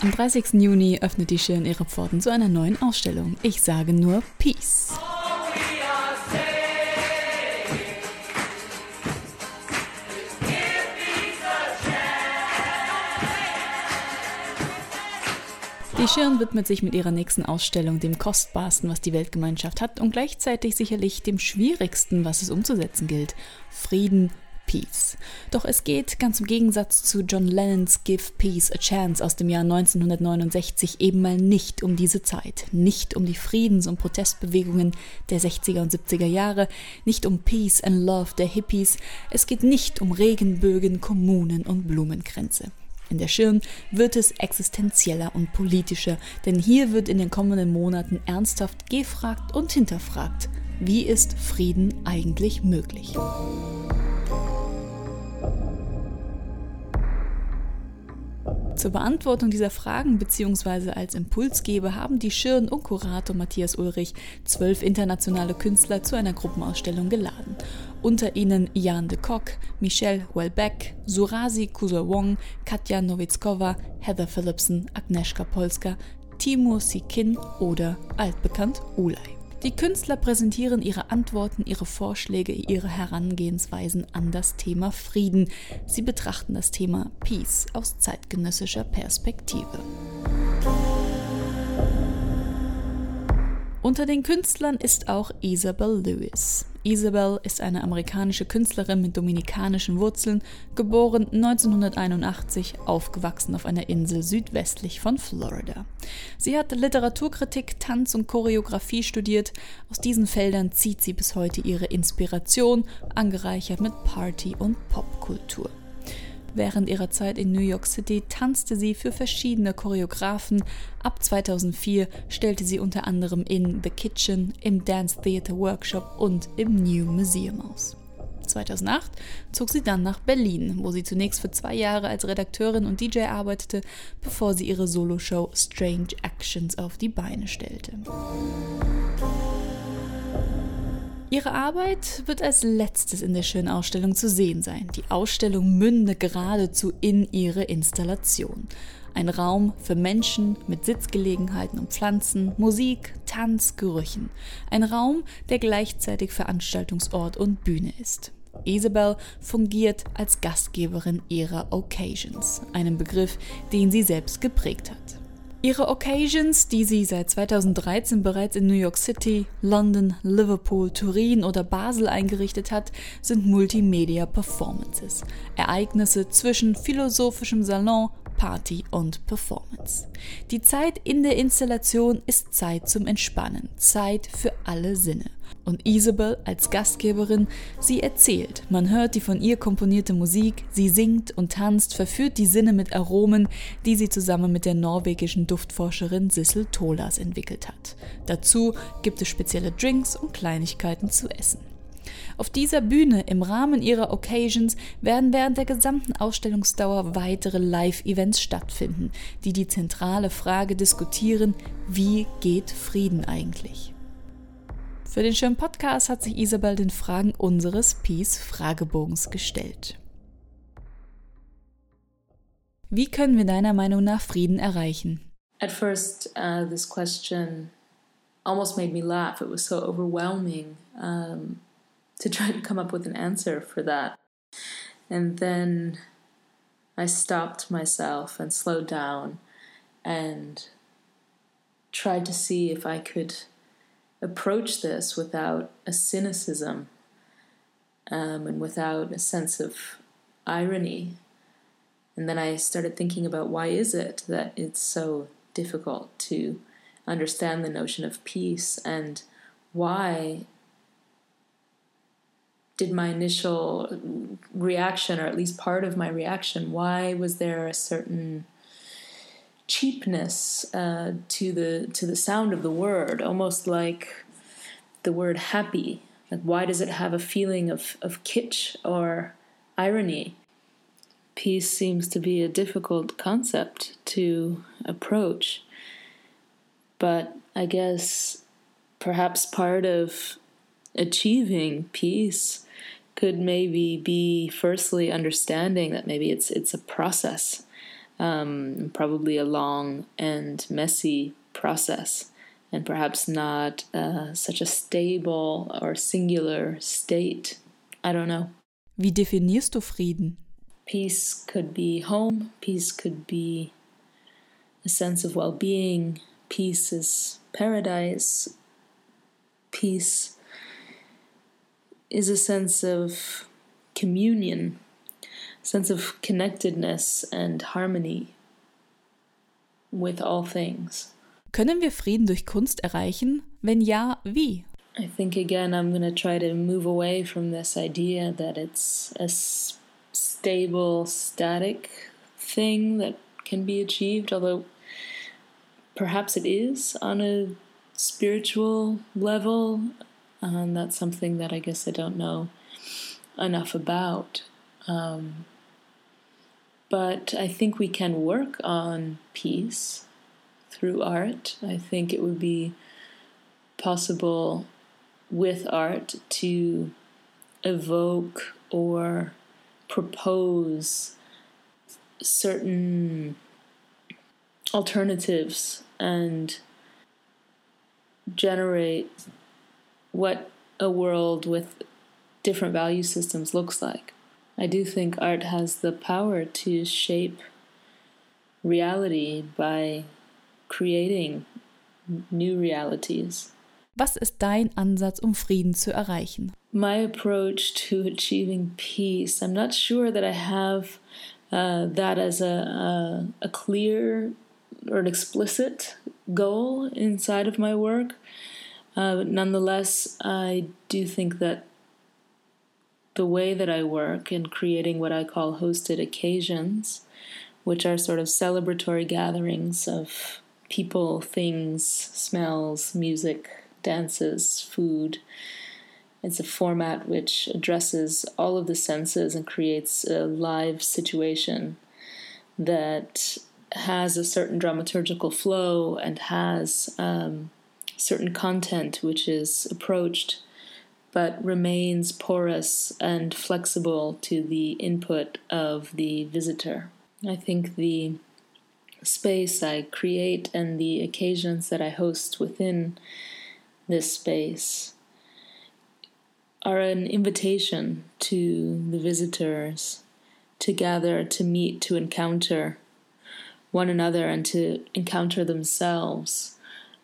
Am 30. Juni öffnet die Schirn ihre Pforten zu einer neuen Ausstellung. Ich sage nur Peace. Die Schirn widmet sich mit ihrer nächsten Ausstellung dem kostbarsten, was die Weltgemeinschaft hat und gleichzeitig sicherlich dem schwierigsten, was es umzusetzen gilt. Frieden, Peace. Doch es geht, ganz im Gegensatz zu John Lennons Give Peace a Chance aus dem Jahr 1969, eben mal nicht um diese Zeit, nicht um die Friedens- und Protestbewegungen der 60er und 70er Jahre, nicht um Peace and Love der Hippies, es geht nicht um Regenbögen, Kommunen und Blumenkränze. In der Schirn wird es existenzieller und politischer, denn hier wird in den kommenden Monaten ernsthaft gefragt und hinterfragt, wie ist Frieden eigentlich möglich? Zur Beantwortung dieser Fragen bzw. als Impulsgeber haben die Schirn und Kurator Matthias Ulrich zwölf internationale Künstler zu einer Gruppenausstellung geladen. Unter ihnen Jan de Kock, Michelle Welbeck, Surasi Kusawong, Katja Nowitzkova, Heather Philipson, Agnieszka Polska, Timur Sikin oder altbekannt Ulay. Die Künstler präsentieren ihre Antworten, ihre Vorschläge, ihre Herangehensweisen an das Thema Frieden. Sie betrachten das Thema Peace aus zeitgenössischer Perspektive. Unter den Künstlern ist auch Isabel Lewis. Isabel ist eine amerikanische Künstlerin mit dominikanischen Wurzeln, geboren 1981, aufgewachsen auf einer Insel südwestlich von Florida. Sie hat Literaturkritik, Tanz und Choreografie studiert. Aus diesen Feldern zieht sie bis heute ihre Inspiration, angereichert mit Party- und Popkultur. Während ihrer Zeit in New York City tanzte sie für verschiedene Choreografen. Ab 2004 stellte sie unter anderem in The Kitchen, im Dance Theater Workshop und im New Museum aus. 2008 zog sie dann nach Berlin, wo sie zunächst für zwei Jahre als Redakteurin und DJ arbeitete, bevor sie ihre Soloshow Strange Actions auf die Beine stellte. Ihre Arbeit wird als letztes in der schönen Ausstellung zu sehen sein. Die Ausstellung münde geradezu in ihre Installation. Ein Raum für Menschen mit Sitzgelegenheiten und Pflanzen, Musik, Tanz, Gerüchen. Ein Raum, der gleichzeitig Veranstaltungsort und Bühne ist. Isabel fungiert als Gastgeberin ihrer Occasions, einem Begriff, den sie selbst geprägt hat. Ihre Occasions, die sie seit 2013 bereits in New York City, London, Liverpool, Turin oder Basel eingerichtet hat, sind Multimedia Performances, Ereignisse zwischen philosophischem Salon, Party und Performance. Die Zeit in der Installation ist Zeit zum Entspannen, Zeit für alle Sinne und Isabel als Gastgeberin, sie erzählt, man hört die von ihr komponierte Musik, sie singt und tanzt, verführt die Sinne mit Aromen, die sie zusammen mit der norwegischen Duftforscherin Sissel Tolas entwickelt hat. Dazu gibt es spezielle Drinks und Kleinigkeiten zu essen. Auf dieser Bühne im Rahmen ihrer Occasions werden während der gesamten Ausstellungsdauer weitere Live-Events stattfinden, die die zentrale Frage diskutieren, wie geht Frieden eigentlich? Für den schönen Podcast hat sich Isabel den Fragen unseres Peace-Fragebogens gestellt. Wie können wir deiner Meinung nach Frieden erreichen? At first, uh, this question almost made me laugh. It was so overwhelming um, to try to come up with an answer for that. And then I stopped myself and slowed down and tried to see if I could approach this without a cynicism um, and without a sense of irony. And then I started thinking about why is it that it's so difficult to understand the notion of peace and why did my initial reaction or at least part of my reaction why was there a certain cheapness uh, to the to the sound of the word, almost like the word happy. Like why does it have a feeling of, of kitsch or irony? Peace seems to be a difficult concept to approach. But I guess perhaps part of achieving peace could maybe be firstly understanding that maybe it's it's a process um, probably a long and messy process, and perhaps not uh, such a stable or singular state. I don't know. Wie definierst du Frieden? Peace could be home, peace could be a sense of well being, peace is paradise, peace is a sense of communion, sense of connectedness and harmony with all things. Können wir Frieden durch Kunst erreichen? Wenn ja, wie? I think again, I'm going to try to move away from this idea that it's a stable, static thing that can be achieved, although perhaps it is on a spiritual level. And that's something that I guess I don't know enough about. Um, but I think we can work on peace through art. I think it would be possible with art to evoke or propose certain alternatives and generate what a world with different value systems looks like. I do think art has the power to shape reality by creating new realities. Was ist dein Ansatz, um Frieden zu erreichen? My approach to achieving peace, I'm not sure that I have uh, that as a, a, a clear or an explicit goal inside of my work. Uh, but nonetheless, I do think that the way that I work in creating what I call hosted occasions, which are sort of celebratory gatherings of people, things, smells, music, dances, food. It's a format which addresses all of the senses and creates a live situation that has a certain dramaturgical flow and has um, certain content which is approached but remains porous and flexible to the input of the visitor. I think the space I create and the occasions that I host within this space are an invitation to the visitors to gather, to meet, to encounter one another, and to encounter themselves.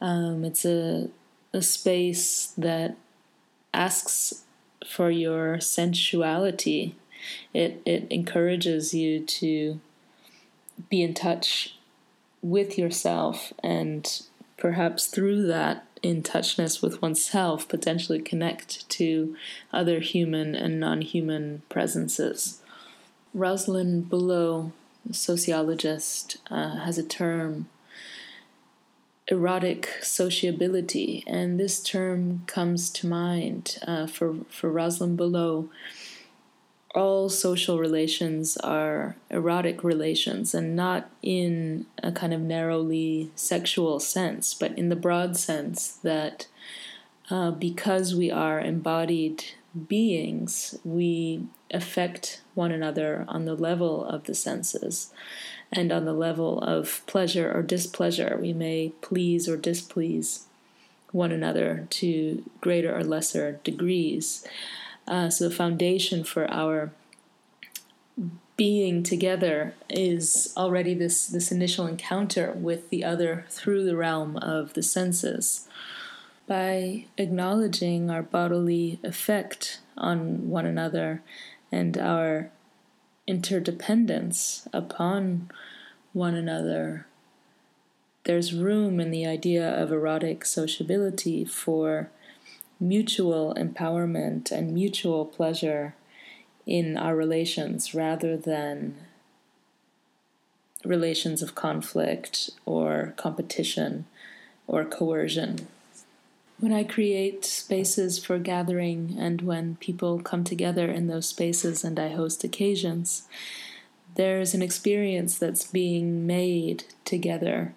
Um, it's a, a space that asks for your sensuality. It, it encourages you to be in touch with yourself and perhaps through that in touchness with oneself potentially connect to other human and non human presences. Rosalind Bulow, a sociologist, uh, has a term erotic sociability, and this term comes to mind uh, for, for Rosalind Bulow all social relations are erotic relations and not in a kind of narrowly sexual sense, but in the broad sense that uh, because we are embodied beings, we affect one another on the level of the senses and on the level of pleasure or displeasure. We may please or displease one another to greater or lesser degrees. Uh, so the foundation for our being together is already this this initial encounter with the other through the realm of the senses by acknowledging our bodily effect on one another and our interdependence upon one another there's room in the idea of erotic sociability for mutual empowerment and mutual pleasure in our relations rather than relations of conflict or competition or coercion. When I create spaces for gathering and when people come together in those spaces and I host occasions, there's an experience that's being made together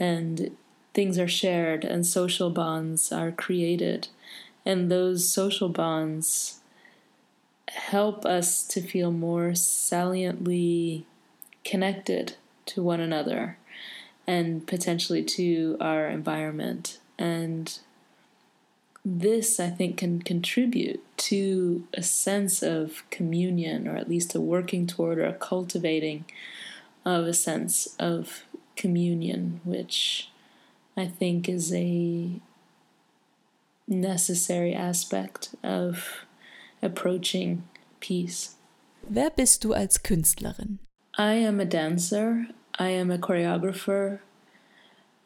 and things are shared and social bonds are created. And those social bonds help us to feel more saliently connected to one another and potentially to our environment. And this, I think, can contribute to a sense of communion, or at least a working toward or a cultivating of a sense of communion, which I think is a necessary aspect of approaching peace. Wer bist du als Künstlerin? I am a dancer. I am a choreographer.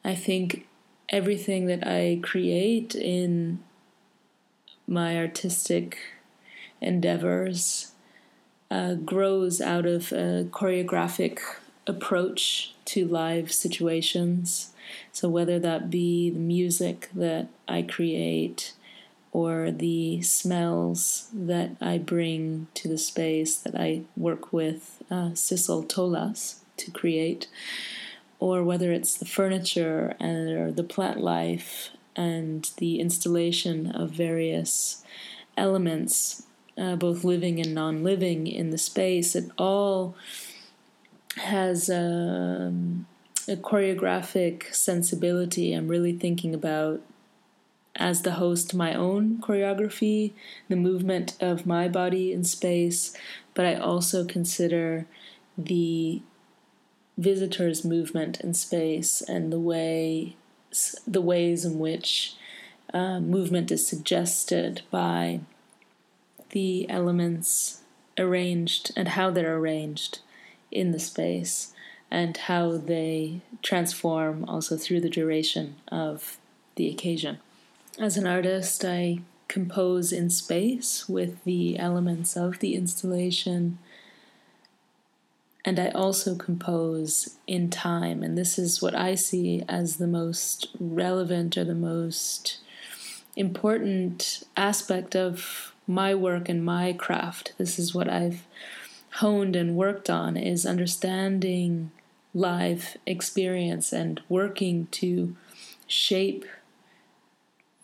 I think everything that I create in my artistic endeavors uh, grows out of a choreographic approach to live situations. So, whether that be the music that I create or the smells that I bring to the space that I work with uh, Sissel Tolaas to create, or whether it's the furniture and or the plant life and the installation of various elements, uh, both living and non living, in the space, it all has um, a choreographic sensibility. I'm really thinking about as the host my own choreography, the movement of my body in space, but I also consider the visitor's movement in space and the way the ways in which uh, movement is suggested by the elements arranged and how they're arranged in the space and how they transform also through the duration of the occasion. As an artist, I compose in space with the elements of the installation. And I also compose in time. And this is what I see as the most relevant or the most important aspect of my work and my craft. This is what I've honed and worked on is understanding live experience and working to shape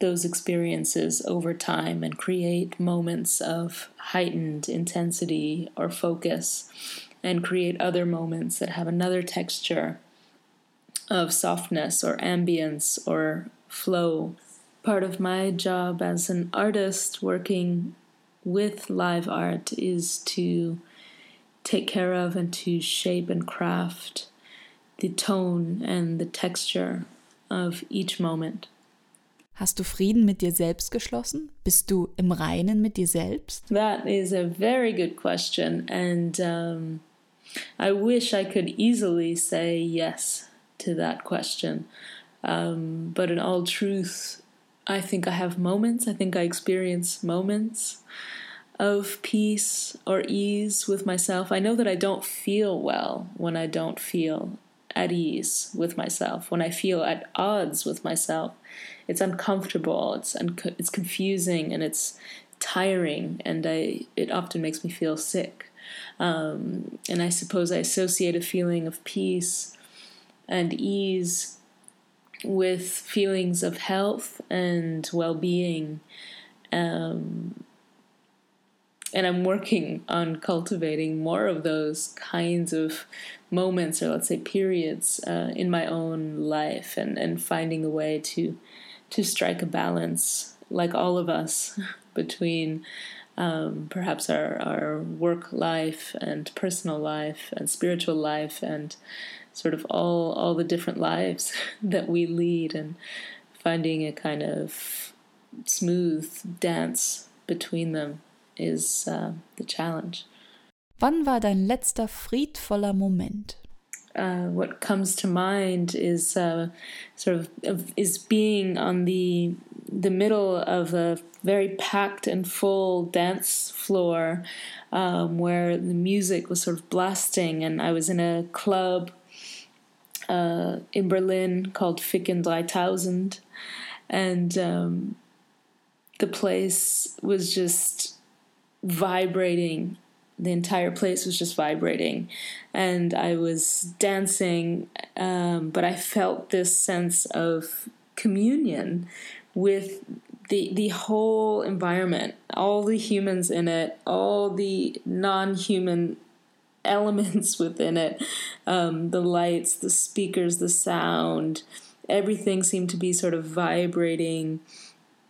those experiences over time and create moments of heightened intensity or focus and create other moments that have another texture of softness or ambience or flow. Part of my job as an artist working with live art is to take care of and to shape and craft the tone and the texture of each moment. Hast du Frieden mit dir selbst geschlossen? Bist du im Reinen mit dir selbst? That is a very good question, and um, I wish I could easily say yes to that question. Um, but in all truth, I think I have moments, I think I experience moments of peace or ease with myself. I know that I don't feel well when I don't feel at ease with myself, when I feel at odds with myself it's uncomfortable, it's un- it's confusing, and it's tiring, and I it often makes me feel sick. Um, and I suppose I associate a feeling of peace and ease with feelings of health and well-being. Um, and I'm working on cultivating more of those kinds of moments, or let's say periods, uh, in my own life, and, and finding a way to to strike a balance, like all of us, between um, perhaps our, our work life and personal life and spiritual life and sort of all all the different lives that we lead and finding a kind of smooth dance between them is uh, the challenge. Wann war dein letzter friedvoller Moment? uh, what comes to mind is uh, sort of, of, is being on the the middle of a very packed and full dance floor um, where the music was sort of blasting, and I was in a club uh, in Berlin called Ficken 3000, and um, the place was just vibrating. The entire place was just vibrating and i was dancing um, but i felt this sense of communion with the the whole environment all the humans in it all the non-human elements within it um, the lights, the speakers, the sound. Everything seemed to be sort of vibrating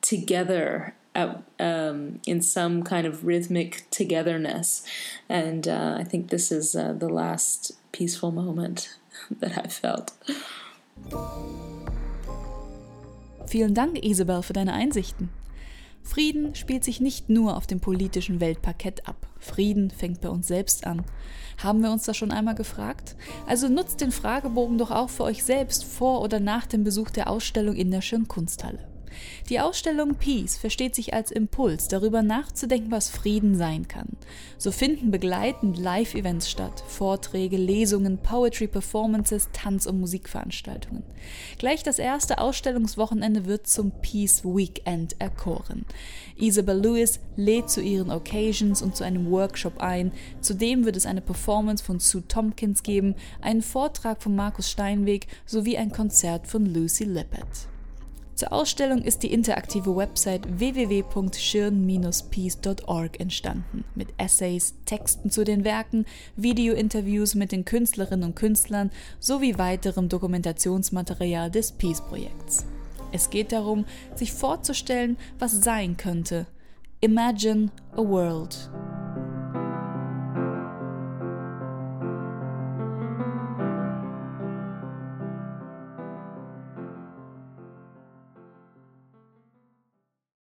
together at, um, in some kind of rhythmic togetherness. And uh, I think this is uh, the last peaceful moment that I felt. Vielen Dank, Isabel, für deine Einsichten. Frieden spielt sich nicht nur auf dem politischen Weltparkett ab. Frieden fängt bei uns selbst an. Haben wir uns das schon einmal gefragt? Also nutzt den Fragebogen doch auch für euch selbst vor oder nach dem Besuch der Ausstellung in der Schirnkunsthalle. Die Ausstellung Peace versteht sich als Impuls, darüber nachzudenken, was Frieden sein kann. So finden begleitend Live-Events statt, Vorträge, Lesungen, Poetry-Performances, Tanz- und Musikveranstaltungen. Gleich das erste Ausstellungswochenende wird zum Peace Weekend erkoren. Isabel Lewis lädt zu ihren Occasions und zu einem Workshop ein. Zudem wird es eine Performance von Sue Tompkins geben, einen Vortrag von Markus Steinweg sowie ein Konzert von Lucy Lippett. Zur Ausstellung ist die interaktive Website www.schirn-peace.org entstanden, mit Essays, Texten zu den Werken, Videointerviews mit den Künstlerinnen und Künstlern sowie weiterem Dokumentationsmaterial des Peace-Projekts. Es geht darum, sich vorzustellen, was sein könnte. Imagine a world